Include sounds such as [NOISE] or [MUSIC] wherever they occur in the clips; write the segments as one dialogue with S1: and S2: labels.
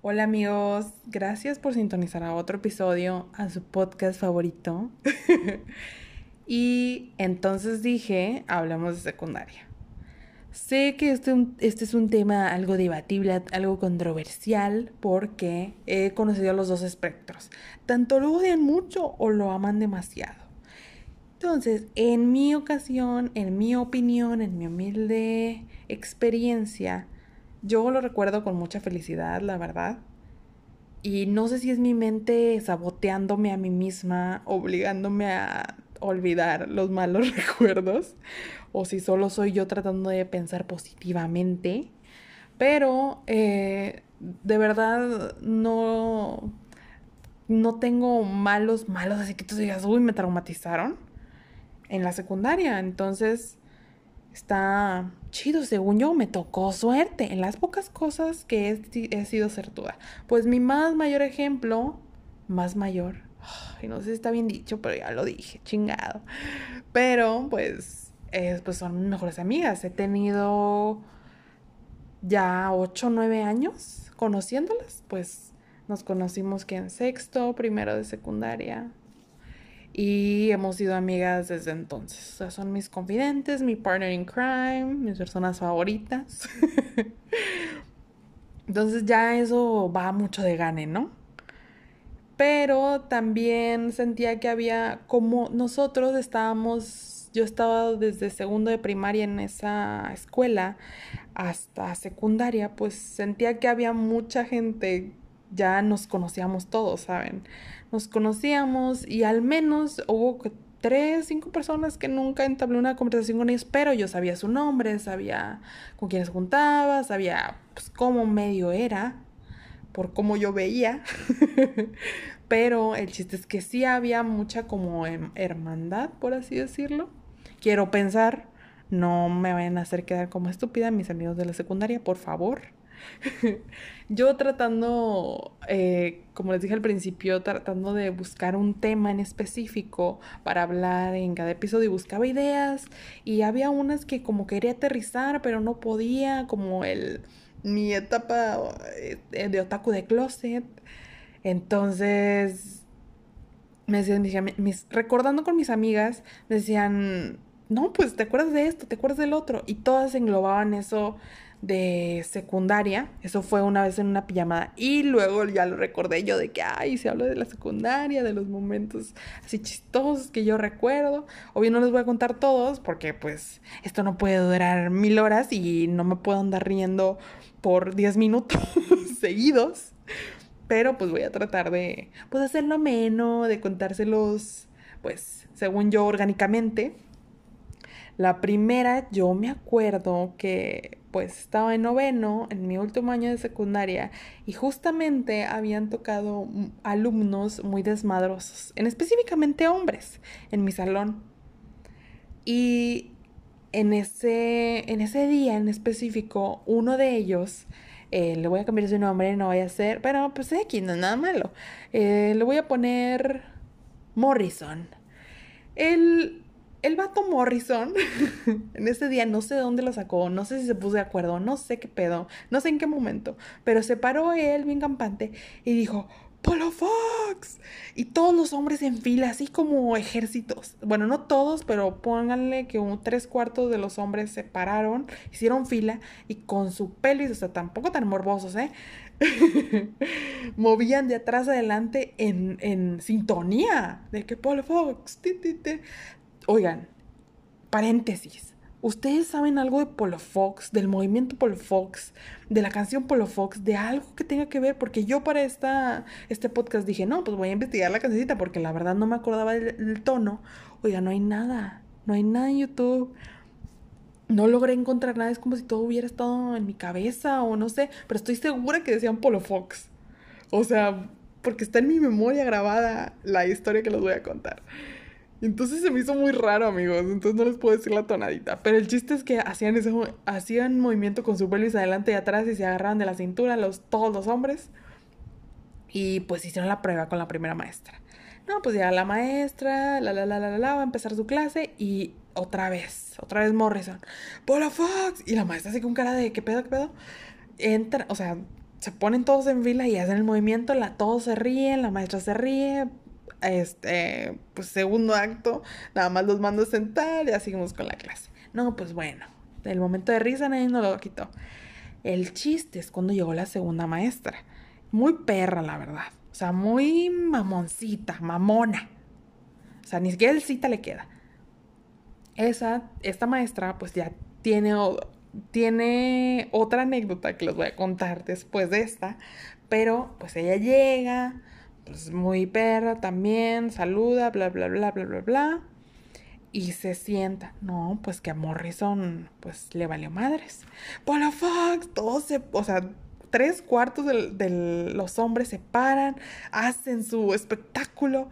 S1: Hola amigos, gracias por sintonizar a otro episodio a su podcast favorito. [LAUGHS] y entonces dije, hablamos de secundaria. Sé que este, este, es un tema algo debatible, algo controversial, porque he conocido los dos espectros. Tanto lo odian mucho o lo aman demasiado. Entonces, en mi ocasión, en mi opinión, en mi humilde experiencia, yo lo recuerdo con mucha felicidad, la verdad. Y no sé si es mi mente saboteándome a mí misma, obligándome a olvidar los malos [LAUGHS] recuerdos, o si solo soy yo tratando de pensar positivamente. Pero eh, de verdad no, no tengo malos, malos, así que tú digas, uy, me traumatizaron en la secundaria. Entonces, está chido, según yo, me tocó suerte en las pocas cosas que he, he sido certuda. Pues mi más mayor ejemplo, más mayor, ay, no sé si está bien dicho, pero ya lo dije, chingado. Pero, pues, pues son mejores amigas. He tenido ya 8 o 9 años conociéndolas, pues nos conocimos que en sexto, primero de secundaria, y hemos sido amigas desde entonces. O sea, son mis confidentes, mi partner in crime, mis personas favoritas. [LAUGHS] entonces ya eso va mucho de gane, ¿no? Pero también sentía que había, como nosotros estábamos, yo estaba desde segundo de primaria en esa escuela hasta secundaria, pues sentía que había mucha gente, ya nos conocíamos todos, ¿saben? nos conocíamos y al menos hubo tres, cinco personas que nunca entablé una conversación con ellos, pero yo sabía su nombre, sabía con quiénes juntaba, sabía pues, cómo medio era, por cómo yo veía. [LAUGHS] pero el chiste es que sí había mucha como hermandad, por así decirlo. Quiero pensar, no me vayan a hacer quedar como estúpida mis amigos de la secundaria, por favor. [LAUGHS] yo tratando, eh, como les dije al principio, tratando de buscar un tema en específico para hablar en cada episodio y buscaba ideas y había unas que como quería aterrizar pero no podía, como el mi etapa eh, de otaku de closet. Entonces, me decían, mis, recordando con mis amigas, decían, no, pues te acuerdas de esto, te acuerdas del otro. Y todas englobaban eso de secundaria. Eso fue una vez en una pijamada. Y luego ya lo recordé yo de que, ay, se habla de la secundaria, de los momentos así chistosos que yo recuerdo. Obvio no les voy a contar todos porque pues esto no puede durar mil horas y no me puedo andar riendo por diez minutos [LAUGHS] seguidos. Pero pues voy a tratar de pues hacerlo menos, de contárselos pues según yo orgánicamente. La primera, yo me acuerdo que pues estaba en noveno, en mi último año de secundaria, y justamente habían tocado alumnos muy desmadrosos, en específicamente hombres, en mi salón. Y en ese, en ese día en específico, uno de ellos, eh, le voy a cambiar su nombre, no vaya a ser, pero pues aquí no es nada malo. Eh, le voy a poner Morrison. Él el vato Morrison, [LAUGHS] en ese día no sé de dónde lo sacó, no sé si se puso de acuerdo, no sé qué pedo, no sé en qué momento, pero se paró él bien campante y dijo, Polo Fox. Y todos los hombres en fila, así como ejércitos. Bueno, no todos, pero pónganle que un tres cuartos de los hombres se pararon, hicieron fila y con su pelo, o sea, tampoco tan morbosos, ¿eh? [LAUGHS] Movían de atrás adelante en, en sintonía de que Polo Fox, Oigan, paréntesis. ¿Ustedes saben algo de Polo Fox, del movimiento Polo Fox, de la canción Polo Fox, de algo que tenga que ver? Porque yo para esta, este podcast dije, no, pues voy a investigar la cancioncita porque la verdad no me acordaba del, tono. Oiga, no hay nada, no hay nada en YouTube. No logré encontrar nada, es como si todo hubiera estado en mi cabeza o no sé, pero estoy segura que decían Polo Fox. O sea, porque está en mi memoria grabada la historia que les voy a contar. Entonces se me hizo muy raro, amigos. Entonces no les puedo decir la tonadita. Pero el chiste es que hacían ese hacían movimiento con su pelvis adelante y atrás y se agarraban de la cintura los, todos los hombres. Y pues hicieron la prueba con la primera maestra. No, pues ya la maestra, la, la, la, la, la, va a empezar su clase y otra vez, otra vez Morrison. ¡Pola Fox! Y la maestra así con cara de, ¿qué pedo, qué pedo? Entra, o sea, se ponen todos en fila y hacen el movimiento, la, todos se ríen, la maestra se ríe, este, pues segundo acto, nada más los mando a sentar y ya seguimos con la clase. No, pues bueno, el momento de risa nadie nos lo quitó. El chiste es cuando llegó la segunda maestra. Muy perra, la verdad. O sea, muy mamoncita, mamona. O sea, ni siquiera el cita le queda. Esa, esta maestra, pues ya tiene, tiene otra anécdota que les voy a contar después de esta. Pero, pues ella llega, pues muy perra también, saluda, bla, bla, bla, bla, bla, bla. Y se sienta. No, pues que a Morrison, pues le valió madres. Paula Fox, todos se, o sea, tres cuartos de, los hombres se paran, hacen su espectáculo.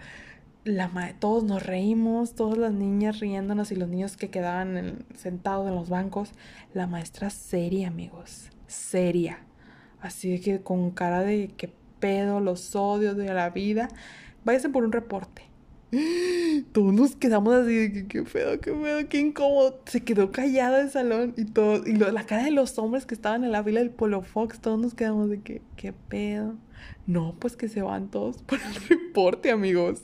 S1: La todos nos reímos, todas las niñas riéndonos y los niños que quedaban sentados en los bancos. La maestra seria, amigos, seria. Así que con cara de que pedo, los odios de la vida. Váyase por un reporte. [GASPS] Todos nos quedamos así de qué pedo, qué pedo, qué incómodo. Se quedó callado el salón y todo. Y la cara de los hombres que estaban en la fila del Polo Fox, todos nos quedamos de que qué pedo. No, pues que se van todos [LAUGHS] por el reporte, amigos.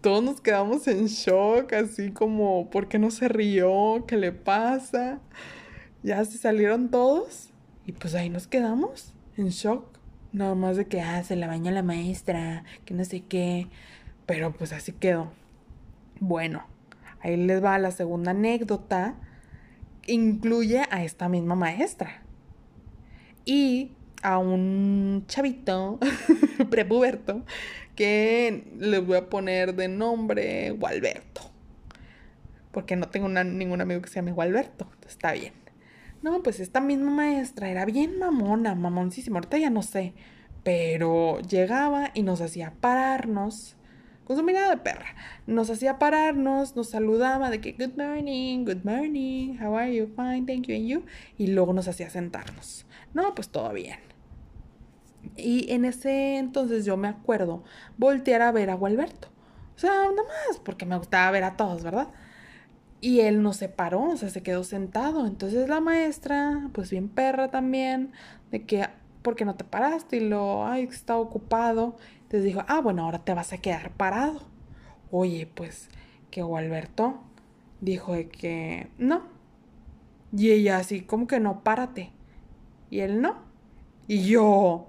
S1: Todos nos quedamos en shock, así como, ¿por qué no se rió? ¿Qué le pasa? Ya se salieron todos y pues ahí nos quedamos en shock. Nada más de que, ah, se la baña la maestra, que no sé qué. Pero pues así quedó. Bueno, ahí les va la segunda anécdota. Incluye a esta misma maestra. Y a un chavito [LAUGHS] prepuberto que le voy a poner de nombre Gualberto. Porque no tengo ningún amigo que se llame Gualberto. está bien. No, pues esta misma maestra era bien mamona, mamoncísima. Ahorita ya no sé. Pero llegaba y nos hacía pararnos con su mirada de perra. Nos hacía pararnos, nos saludaba de que good morning, good morning, how are you, fine, thank you, and you. Y luego nos hacía sentarnos. No, pues todo bien. Y en ese entonces yo me acuerdo voltear a ver a Gualberto. O sea, nada más, porque me gustaba ver a todos, ¿verdad? Y él no se paró, o sea, se quedó sentado. Entonces la maestra, pues bien perra también, de que, ¿por qué no te paraste? Y lo, ay, está ocupado. Entonces dijo, ah, bueno, ahora te vas a quedar parado. Oye, pues, que Gualberto dijo de que no. Y ella así, como que no, párate. Y él no. Y yo,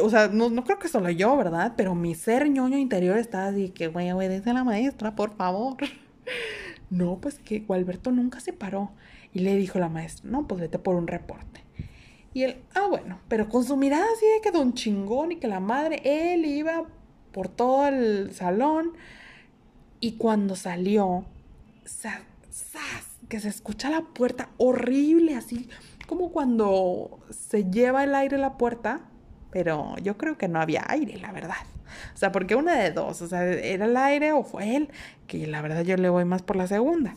S1: o sea, no, no creo que solo yo, ¿verdad? Pero mi ser ñoño interior estaba así, que, güey, obedece a la maestra, por favor. [LAUGHS] No, pues que Gualberto nunca se paró. Y le dijo la maestra, no, pues vete por un reporte. Y él, ah, bueno, pero con su mirada así de que don chingón y que la madre, él iba por todo el salón. Y cuando salió, que se escucha la puerta horrible, así como cuando se lleva el aire la puerta, pero yo creo que no había aire, la verdad. O sea, porque una de dos, o sea, era el aire o fue él, que la verdad yo le voy más por la segunda.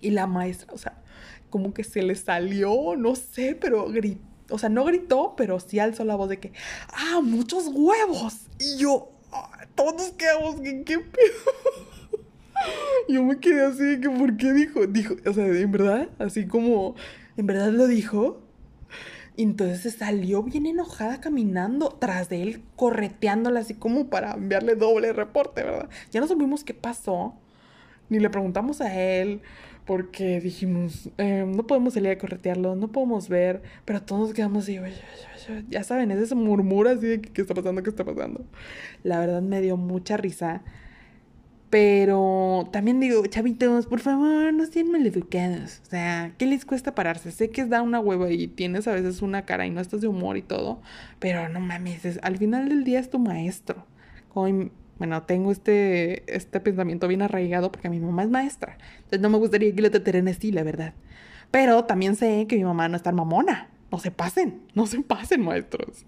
S1: Y la maestra, o sea, como que se le salió, no sé, pero gritó, o sea, no gritó, pero sí alzó la voz de que, ah, muchos huevos. Y yo, ah, todos quedamos, ¿qué, qué [LAUGHS] yo me quedé así que, ¿por qué dijo? Dijo, o sea, en verdad, así como, ¿en verdad lo dijo? Entonces se salió bien enojada caminando tras de él, correteándola así como para enviarle doble reporte, ¿verdad? Ya no supimos qué pasó, ni le preguntamos a él, porque dijimos, eh, no podemos salir a corretearlo, no podemos ver, pero todos nos quedamos así, ya saben, es ese murmuro así de qué está pasando, qué está pasando. La verdad me dio mucha risa pero también digo, chavitos, por favor, no sean maleducados. O sea, ¿qué les cuesta pararse? Sé que da una hueva y tienes a veces una cara y no estás de humor y todo, pero no mames, al final del día es tu maestro. bueno, tengo este, este pensamiento bien arraigado porque mi mamá es maestra. Entonces no me gustaría que lo trataren así, la verdad. Pero también sé que mi mamá no es tan mamona. No se pasen, no se pasen, maestros.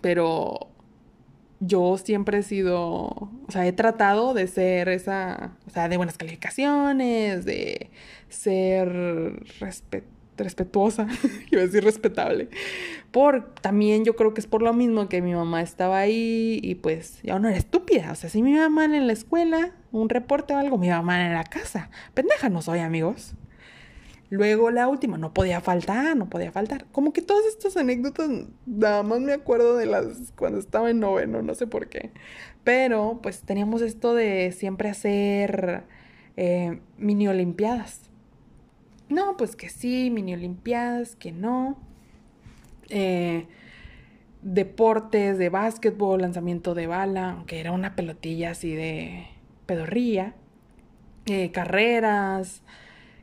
S1: Pero yo siempre he sido, o sea, he tratado de ser esa, o sea, de buenas calificaciones, de ser respetuosa, [LAUGHS] iba a decir respetable. Por, también yo creo que es por lo mismo que mi mamá estaba ahí y pues yo no era estúpida. O sea, si mi mamá en la escuela, un reporte o algo, mi mamá en la casa. Pendeja no soy, amigos. Luego la última, no podía faltar, no podía faltar. Como que todas estas anécdotas, nada más me acuerdo de las cuando estaba en noveno, no sé por qué. Pero pues teníamos esto de siempre hacer eh, mini olimpiadas. No, pues que sí, mini olimpiadas, que no. Eh, deportes de básquetbol, lanzamiento de bala, aunque era una pelotilla así de pedorría. Eh, carreras.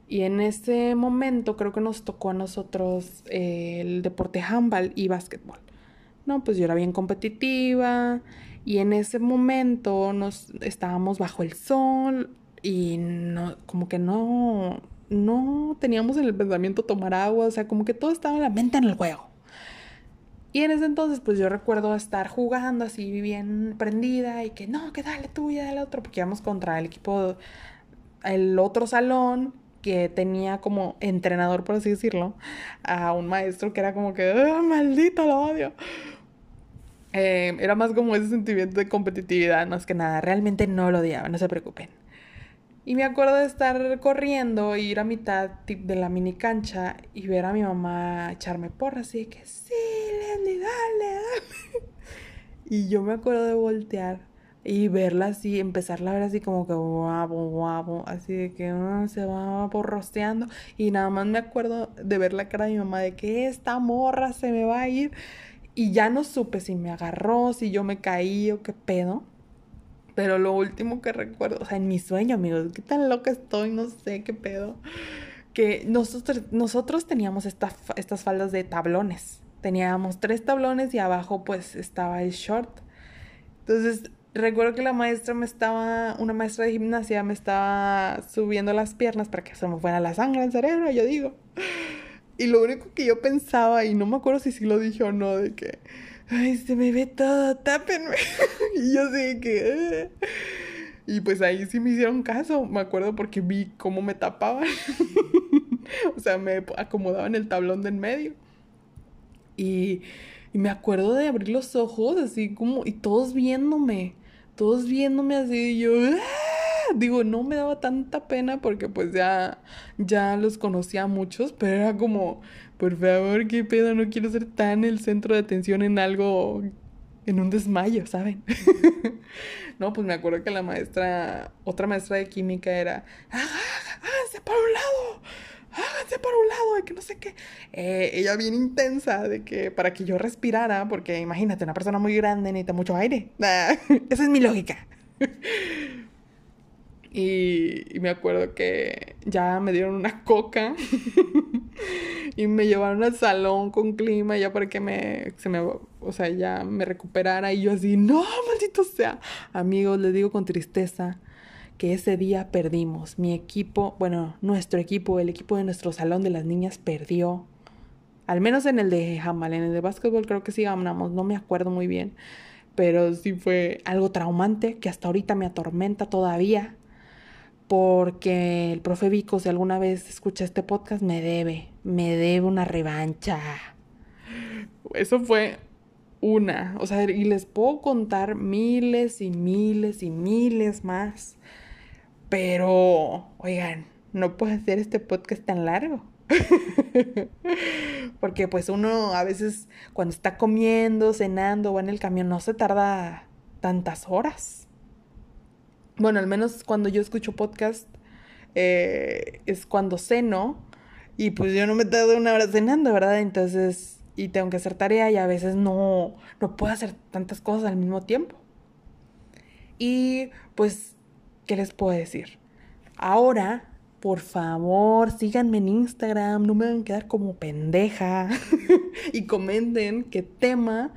S1: Y en ese momento creo que nos tocó a nosotros eh, el deporte handball y básquetbol. No, pues yo era bien competitiva y en ese momento nos estábamos bajo el sol y no, como que no, no teníamos en el pensamiento tomar agua, o sea, como que todo estaba en la mente en el juego. Y en ese entonces, pues yo recuerdo estar jugando así bien prendida y que no, que dale tú y dale otro, porque íbamos contra el equipo, el otro salón que tenía como entrenador, por así decirlo, a un maestro que era como que, ¡Ah, maldito, lo odio! Eh, era más como ese sentimiento de competitividad, es que nada, realmente no lo odiaba, no se preocupen. Y me acuerdo de estar corriendo, ir a mitad de la mini cancha y ver a mi mamá echarme porra, así que sí, Lenny, dale, dale. [LAUGHS] Y yo me acuerdo de voltear y verla así, empezarla a ver así como que guapo, guapo, así de que ah, se va porrosteando. Y nada más me acuerdo de ver la cara de mi mamá de que esta morra se me va a ir. Y ya no supe si me agarró, si yo me caí o qué pedo. Pero lo último que recuerdo, o sea, en mi sueño, amigos, qué tan loca estoy, no sé qué pedo. Que nosotros, nosotros teníamos estas faldas de tablones. Teníamos tres tablones y abajo pues estaba el short. Entonces recuerdo que la maestra me estaba, una maestra de gimnasia me estaba subiendo las piernas para que se me fuera la sangre al cerebro, yo digo. Y lo único que yo pensaba, y no me acuerdo si sí lo dije o no, de que, ay, se me ve todo, tápenme. [LAUGHS] y yo así que... Eh". Y pues ahí sí me hicieron caso, me acuerdo porque vi cómo me tapaban. [LAUGHS] o sea, me acomodaban el tablón de en medio. Y, y me acuerdo de abrir los ojos así como, y todos viéndome todos viéndome así y yo, ¡Ah! digo, no me daba tanta pena porque pues ya, ya los conocía a muchos, pero era como, por favor, qué pedo, no quiero ser tan el centro de atención en algo, en un desmayo, ¿saben? [LAUGHS] no, pues me acuerdo que la maestra, otra maestra de química era, háganse para un lado! Háganse para un lado, de que no sé qué. Eh, ella bien intensa, de que para que yo respirara, porque imagínate, una persona muy grande necesita mucho aire. [LAUGHS] esa es mi lógica. [LAUGHS] y, me acuerdo que ya me dieron una coca [LAUGHS] y me llevaron al salón con clima ya para que me, se me, o sea, ya me recuperara y yo así, no, maldito sea. Amigos, les digo con tristeza, que ese día perdimos. Mi equipo, bueno, nuestro equipo, el equipo de nuestro salón de las niñas perdió. Al menos en el de Jamal, en el de básquetbol creo que sí ganamos, no me acuerdo muy bien. Pero sí fue algo traumante que hasta ahorita me atormenta todavía. Porque el profe Vico, si alguna vez escucha este podcast, me debe, me debe una revancha. Eso fue una, o sea, y les puedo contar miles y miles y miles más. Pero, oigan, no puedo hacer este podcast tan largo. [LAUGHS] Porque pues uno a veces cuando está comiendo, cenando o en el camión no se tarda tantas horas. Bueno, al menos cuando yo escucho podcast eh, es cuando ceno y pues yo no me tardo una hora cenando, ¿verdad? Entonces, y tengo que hacer tarea y a veces no, no puedo hacer tantas cosas al mismo tiempo. Y pues ¿qué les puedo decir? Ahora, por favor, síganme en Instagram, no me van a quedar como pendeja [LAUGHS] y comenten qué tema,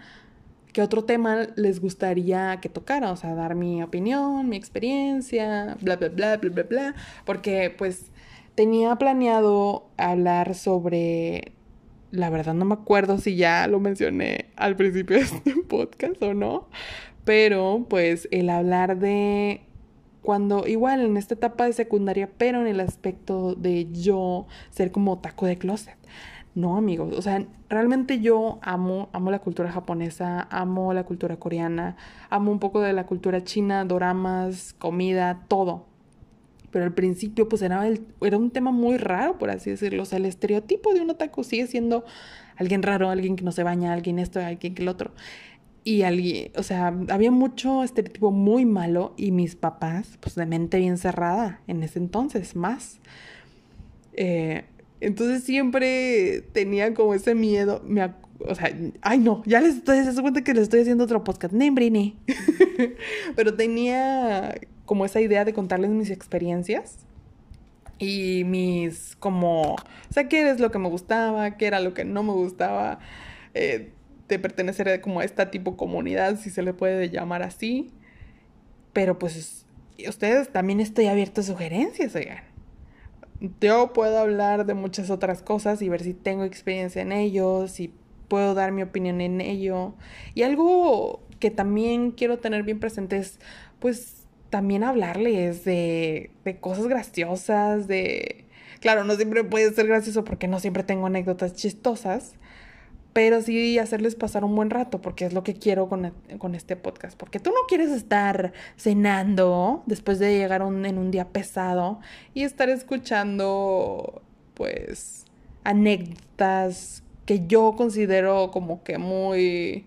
S1: qué otro tema les gustaría que tocara, o sea, dar mi opinión, mi experiencia, bla, bla, bla, bla, bla, bla, porque pues tenía planeado hablar sobre, la verdad no me acuerdo si ya lo mencioné al principio de este [LAUGHS] podcast o no, pero pues el hablar de cuando igual en esta etapa de secundaria, pero en el aspecto de yo ser como taco de closet. No, amigos, o sea, realmente yo amo, amo la cultura japonesa, amo la cultura coreana, amo un poco de la cultura china, doramas, comida, todo. Pero al principio pues era, era un tema muy raro, por así decirlo. O sea, el estereotipo de un otaku sigue siendo alguien raro, alguien que no se baña, alguien esto, alguien que el otro. Y alguien, o sea, había mucho estereotipo muy malo y mis papás, pues de mente bien cerrada en ese entonces, más. Eh, entonces siempre tenía como ese miedo, me, o sea, ay no, ya les estoy, se cuenta que les estoy haciendo otro podcast, Nembrini. [LAUGHS] Pero tenía como esa idea de contarles mis experiencias y mis como, o sea, qué es lo que me gustaba, qué era lo que no me gustaba eh, de pertenecer como a esta tipo comunidad, si se le puede llamar así. Pero pues ustedes también estoy abierto a sugerencias, oigan. Yo puedo hablar de muchas otras cosas y ver si tengo experiencia en ello, si puedo dar mi opinión en ello. Y algo que también quiero tener bien presente es, pues, también hablarles de, de cosas graciosas, de... Claro, no siempre puede ser gracioso porque no siempre tengo anécdotas chistosas, pero sí hacerles pasar un buen rato, porque es lo que quiero con, con este podcast. Porque tú no quieres estar cenando después de llegar en un día pesado y estar escuchando, pues, anécdotas que yo considero como que muy,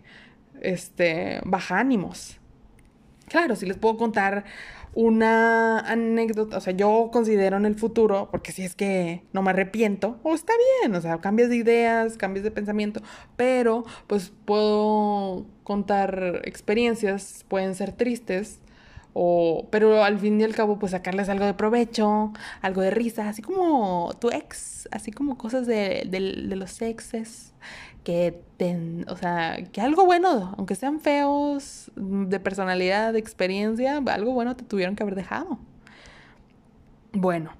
S1: este, baja ánimos. Claro, si les puedo contar una anécdota, o sea, yo considero en el futuro, porque si es que no me arrepiento, o está bien, o sea, cambias de ideas, cambias de pensamiento, pero pues puedo contar experiencias, pueden ser tristes, o, pero al fin y al cabo, pues sacarles algo de provecho, algo de risa, así como tu ex, así como cosas de, de los exes que, ten, o sea, que algo bueno, aunque sean feos de personalidad, de experiencia, algo bueno te tuvieron que haber dejado. Bueno,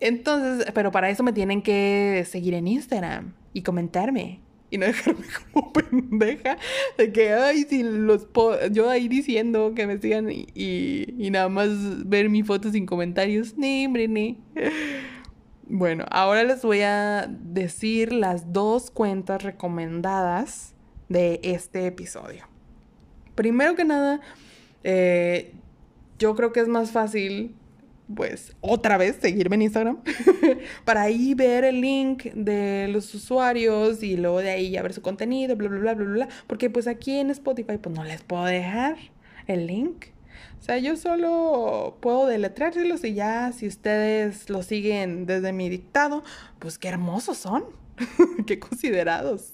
S1: entonces, pero para eso me tienen que seguir en Instagram y comentarme y no dejarme [LAUGHS] como pendeja de que, ay, si los yo ahí diciendo que me sigan y, y, nada más ver mi foto sin comentarios, ni, hombre, ni. [LAUGHS] Bueno, ahora les voy a decir las dos cuentas recomendadas de este episodio. Primero que nada, eh, yo creo que es más fácil, pues, otra vez seguirme en Instagram [LAUGHS] para ahí ver el link de los usuarios y luego de ahí ya ver su contenido, bla, bla, bla, bla, bla. Porque pues aquí en Spotify, pues no les puedo dejar el link. O sea, yo solo puedo deletreárselos y ya si ustedes lo siguen desde mi dictado, pues qué hermosos son, [LAUGHS] qué considerados.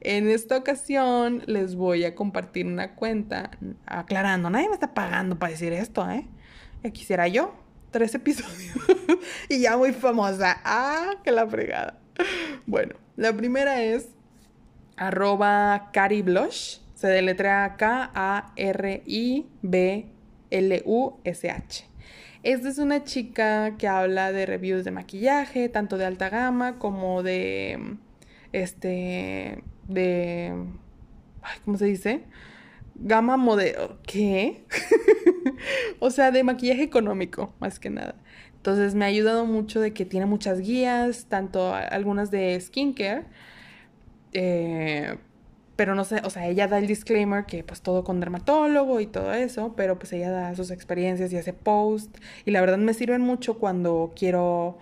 S1: En esta ocasión les voy a compartir una cuenta aclarando, nadie me está pagando para decir esto, ¿eh? Quisiera yo, tres episodios [LAUGHS] y ya muy famosa. Ah, que la fregada. Bueno, la primera es arroba cariblush se deletrea K-A-R-I-B-L-U-S-H. Esta es una chica que habla de reviews de maquillaje, tanto de alta gama como de. Este. de. ¿Cómo se dice? Gama modelo. ¿Qué? [LAUGHS] o sea, de maquillaje económico, más que nada. Entonces me ha ayudado mucho de que tiene muchas guías, tanto algunas de skincare. Eh, pero no sé, o sea, ella da el disclaimer que pues todo con dermatólogo y todo eso, pero pues ella da sus experiencias y hace post y la verdad me sirven mucho cuando quiero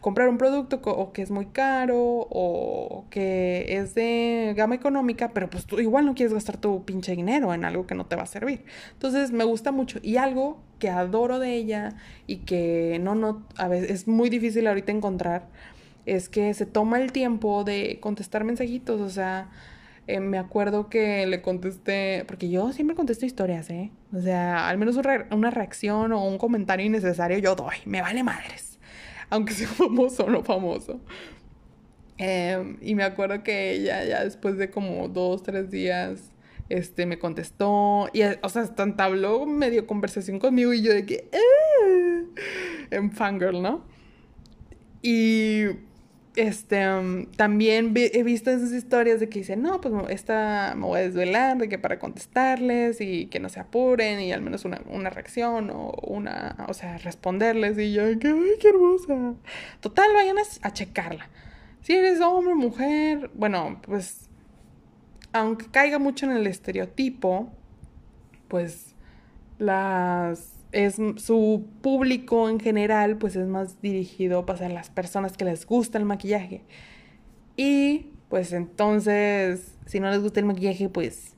S1: comprar un producto o que es muy caro o que es de gama económica, pero pues tú igual no quieres gastar tu pinche dinero en algo que no te va a servir. Entonces me gusta mucho y algo que adoro de ella y que no, no, a veces es muy difícil ahorita encontrar es que se toma el tiempo de contestar mensajitos, o sea, eh, me acuerdo que le contesté, porque yo siempre contesto historias, ¿eh? O sea, al menos una reacción o un comentario innecesario yo doy, me vale madres, aunque [LAUGHS] sea famoso o no famoso. Em, y me acuerdo que ella ya después de como dos, tres días, este, me contestó, y, o sea, hasta entabló medio conversación conmigo y yo de que, eh", en fangirl, ¿no? Y este, um, también he visto en sus historias de que dicen, no, pues esta me voy a desvelar, de que para contestarles y que no se apuren y al menos una, una reacción o una, o sea, responderles y yo, qué, qué hermosa. Total, vayan a, a checarla. Si eres hombre, mujer, bueno, pues, aunque caiga mucho en el estereotipo, pues las es su público en general, pues es más dirigido pues, a las personas que les gusta el maquillaje. Y pues entonces, si no les gusta el maquillaje, pues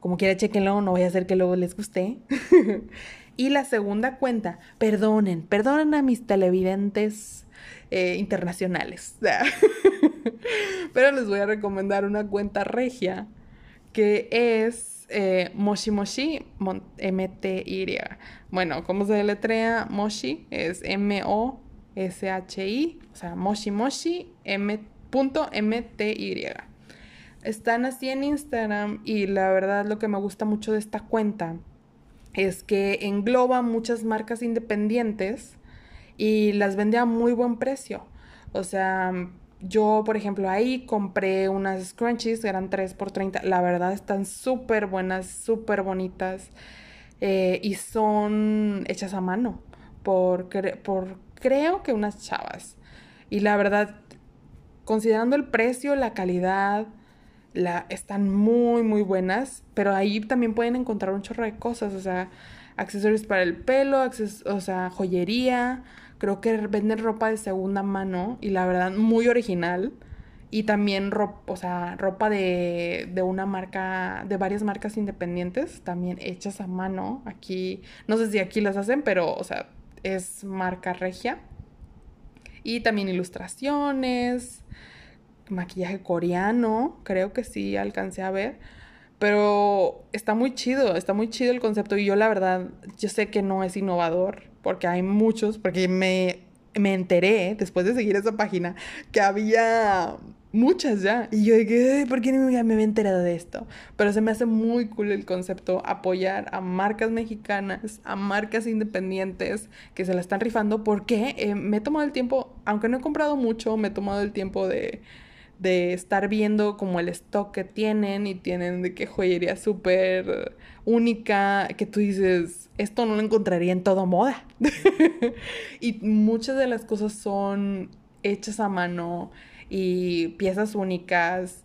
S1: como quiera chequenlo, no voy a hacer que luego les guste. [LAUGHS] y la segunda cuenta, perdonen, perdonen a mis televidentes eh, internacionales. [LAUGHS] Pero les voy a recomendar una cuenta regia que es eh, Moshi Moshi M-T-Y. Bueno, ¿cómo se deletrea Moshi? Es M-O-S-H-I, o sea, Moshi Moshi M.M-T-Y. Están así en Instagram y la verdad lo que me gusta mucho de esta cuenta es que engloba muchas marcas independientes y las vende a muy buen precio. O sea, yo, por ejemplo, ahí compré unas scrunchies, eran 3 por 30. La verdad están súper buenas, súper bonitas. Eh, y son hechas a mano por, por creo que unas chavas. Y la verdad, considerando el precio, la calidad, la, están muy, muy buenas. Pero ahí también pueden encontrar un chorro de cosas. O sea, accesorios para el pelo, o sea, joyería, Creo que venden ropa de segunda mano y la verdad muy original. Y también ropa, o sea, ropa de, de una marca, de varias marcas independientes, también hechas a mano. Aquí, no sé si aquí las hacen, pero, o sea, es marca regia. Y también ilustraciones, maquillaje coreano, creo que sí alcancé a ver. Pero está muy chido, está muy chido el concepto y yo la verdad, yo sé que no es innovador, porque hay muchos, porque me, me enteré después de seguir esa página que había muchas ya. Y yo dije, ¿por qué no me había enterado de esto? Pero se me hace muy cool el concepto apoyar a marcas mexicanas, a marcas independientes que se la están rifando, porque eh, me he tomado el tiempo, aunque no he comprado mucho, me he tomado el tiempo de de estar viendo como el stock que tienen y tienen de qué joyería súper única que tú dices, esto no lo encontraría en toda moda. [LAUGHS] y muchas de las cosas son hechas a mano y piezas únicas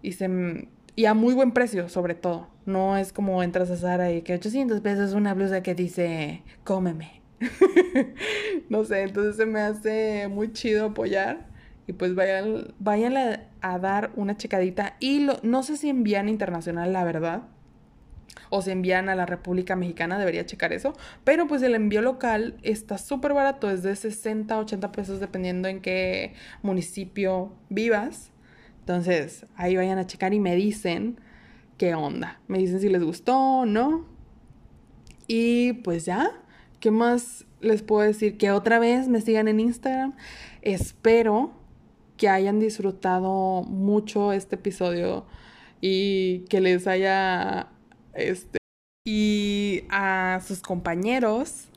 S1: y, se, y a muy buen precio sobre todo. No es como entras a Zara y que 800 pesos una blusa que dice, cómeme. [LAUGHS] no sé, entonces se me hace muy chido apoyar y pues vayan, vayan a, dar una checadita. Y no sé si envían internacional, la verdad. O si envían a la República Mexicana, debería checar eso. Pero pues el envío local está súper barato, es de 60 80 pesos dependiendo en qué municipio vivas. Entonces ahí vayan a checar y me dicen qué onda. Me dicen si les gustó o no. Y pues ya, ¿qué más les puedo decir? Que otra vez me sigan en Instagram. Espero que hayan disfrutado mucho este episodio y que les haya este y a sus compañeros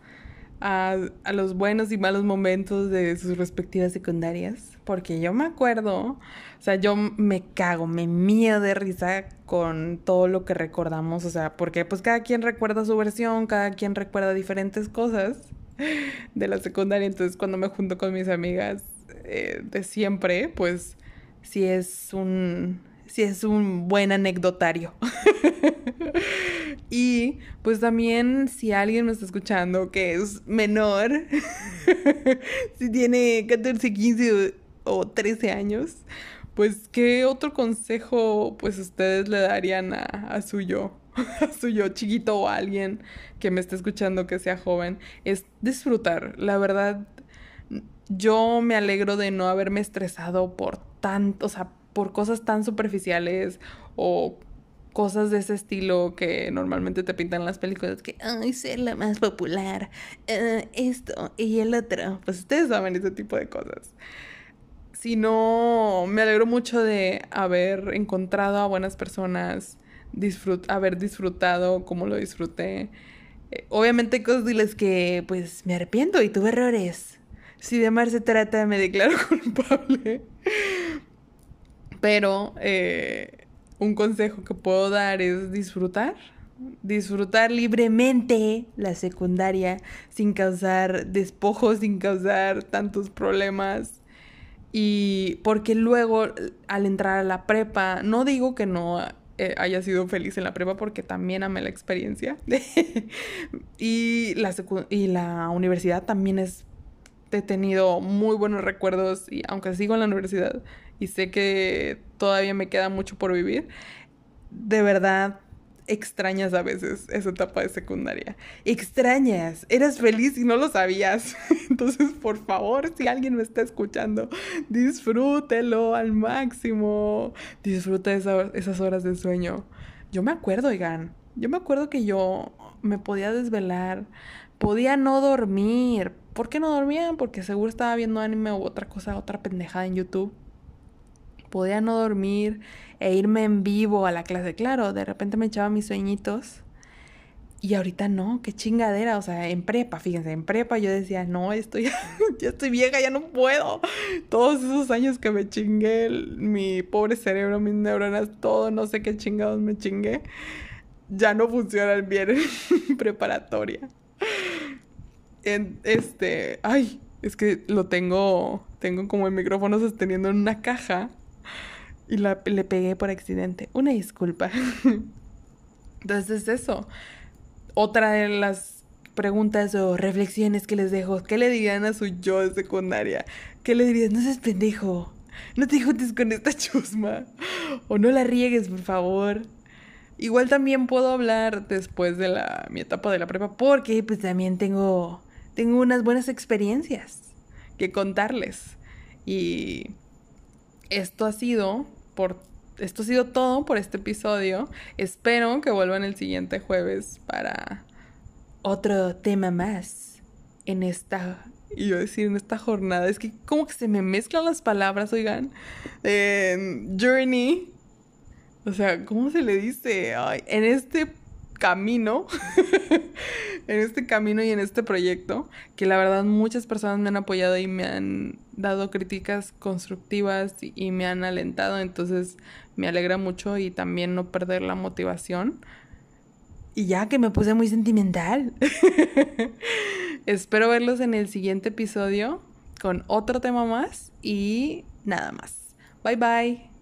S1: a, a, los buenos y malos momentos de sus respectivas secundarias. Porque yo me acuerdo, o sea, yo me cago, me miedo de risa con todo lo que recordamos. O sea, porque pues cada quien recuerda su versión, cada quien recuerda diferentes cosas de la secundaria. Entonces cuando me junto con mis amigas, eh, de siempre, pues si es un, si es un buen anecdotario. [LAUGHS] y pues también si alguien me está escuchando que es menor, [LAUGHS] si tiene 14, 15 o 13 años, pues qué otro consejo pues ustedes le darían a, a su yo, [LAUGHS] a su yo chiquito o a alguien que me esté escuchando que sea joven, es disfrutar. La verdad, yo me alegro de no haberme estresado por tanto, o sea, por cosas tan superficiales o cosas de ese estilo que normalmente te pintan las películas, que, ay, ser la más popular, eh, esto y el otro. Pues ustedes saben ese tipo de cosas. Si no, me alegro mucho de haber encontrado a buenas personas, haber disfrutado como lo disfruté. Eh, obviamente cosas de que pues me arrepiento y tuve errores si de amar se trata, me declaro [LAUGHS] culpable. Pero eh, un consejo que puedo dar es disfrutar. Disfrutar libremente la secundaria sin causar despojos, sin causar tantos problemas. Y porque luego al entrar a la prepa, no digo que no eh, haya sido feliz en la prepa porque también amé la experiencia. [LAUGHS] y, la y la universidad también es... He tenido muy buenos recuerdos y aunque sigo en la universidad y sé que todavía me queda mucho por vivir, de verdad extrañas a veces esa etapa de secundaria. Extrañas, eras feliz y no lo sabías. [LAUGHS] Entonces, por favor, si alguien me está escuchando, disfrútelo al máximo. Disfruta esas horas de sueño. Yo me acuerdo, oigan, yo me acuerdo que yo me podía desvelar, podía no dormir. ¿Por qué no dormía? Porque seguro estaba viendo anime u otra cosa, otra pendejada en YouTube podía no dormir e irme en vivo a la clase. Claro, de repente me echaba mis sueñitos. Y ahorita no, qué chingadera, o sea, en prepa, fíjense, en prepa yo decía, no, estoy, [LAUGHS] ya estoy vieja, ya no puedo. Todos esos años que me chingué, mi pobre cerebro, mis neuronas, todo, no sé qué chingados me chingué, ya no funcionan bien en [LAUGHS] preparatoria. Este, ay, es que lo tengo, tengo como el micrófono sosteniendo en una caja y la, le pegué por accidente. Una disculpa. [LAUGHS] Entonces es eso. Otra de las preguntas o reflexiones que les dejo. ¿Qué le dirían a su yo de secundaria? ¿Qué le dirías? No seas pendejo. No te juntes con esta chusma. O no la riegues, por favor. Igual también puedo hablar después de la, mi etapa de la prepa porque pues también tengo, tengo unas buenas experiencias que contarles. Y esto ha sido por esto ha sido todo por este episodio. Espero que vuelvan el siguiente jueves para otro tema más en esta y yo decir en esta jornada. Es que como que se me mezclan las palabras, oigan. journey. O sea, ¿cómo se le dice? en este camino, [LAUGHS] en este camino y en este proyecto, que la verdad muchas personas me han apoyado y me han dado críticas constructivas y, me han alentado, entonces me alegra mucho y también no perder la motivación. Y ya que me puse muy sentimental. [LAUGHS] Espero verlos en el siguiente episodio con otro tema más y nada más. Bye bye.